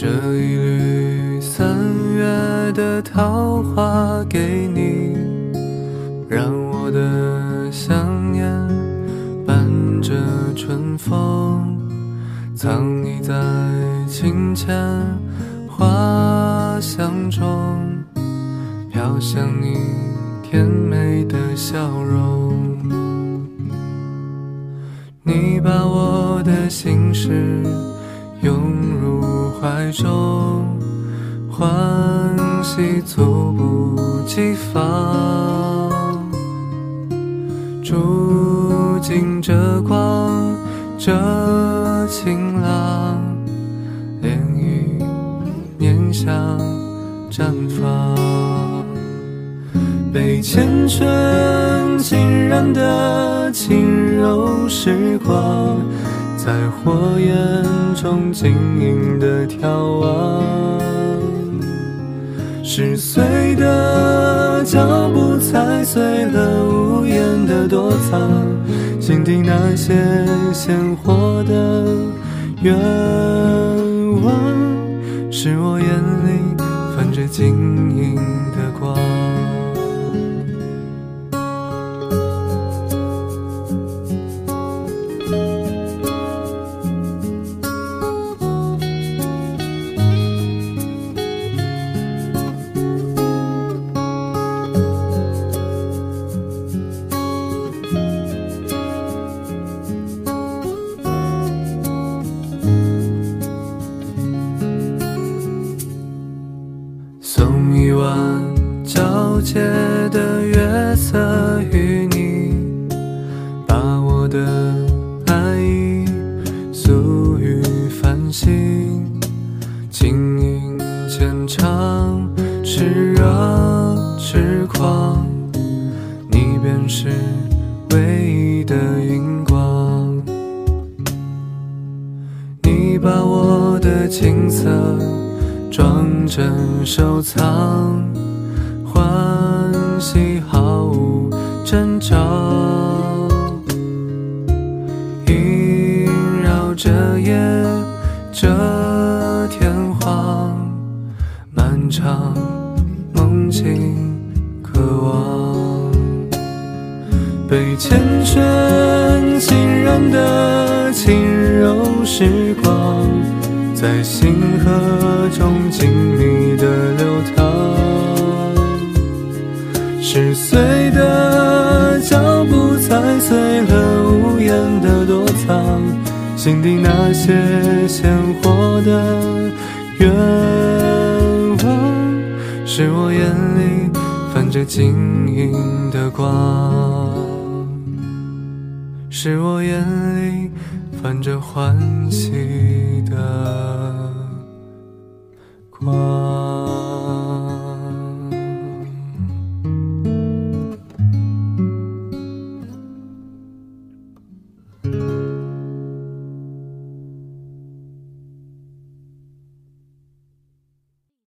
这一缕三月的桃花给你，让我的想念伴着春风，藏匿在清浅花香中，飘向你甜美的笑容。你把我的心事拥入怀中，欢喜猝不及防。住进这光，这晴朗，涟漪念想绽放。被缱绻浸染的轻柔时光，在火焰中晶莹的眺望。十岁的脚步踩碎了屋檐的躲藏，心底那些鲜活的愿望，是我眼里泛着晶莹的光。送一碗皎洁的月色与你，把我的爱意诉于繁星，轻盈浅唱，炽热痴狂，你便是唯一的荧光。你把我的青涩装帧收藏，欢喜毫无征兆，萦绕着夜，这天荒，漫长梦境渴望。被缱绻浸染的轻柔时光，在星河中静谧的流淌。十岁的脚步踩碎了屋檐的躲藏，心底那些鲜活的愿望，是我眼里泛着晶莹的光。是我眼里泛着欢喜的光。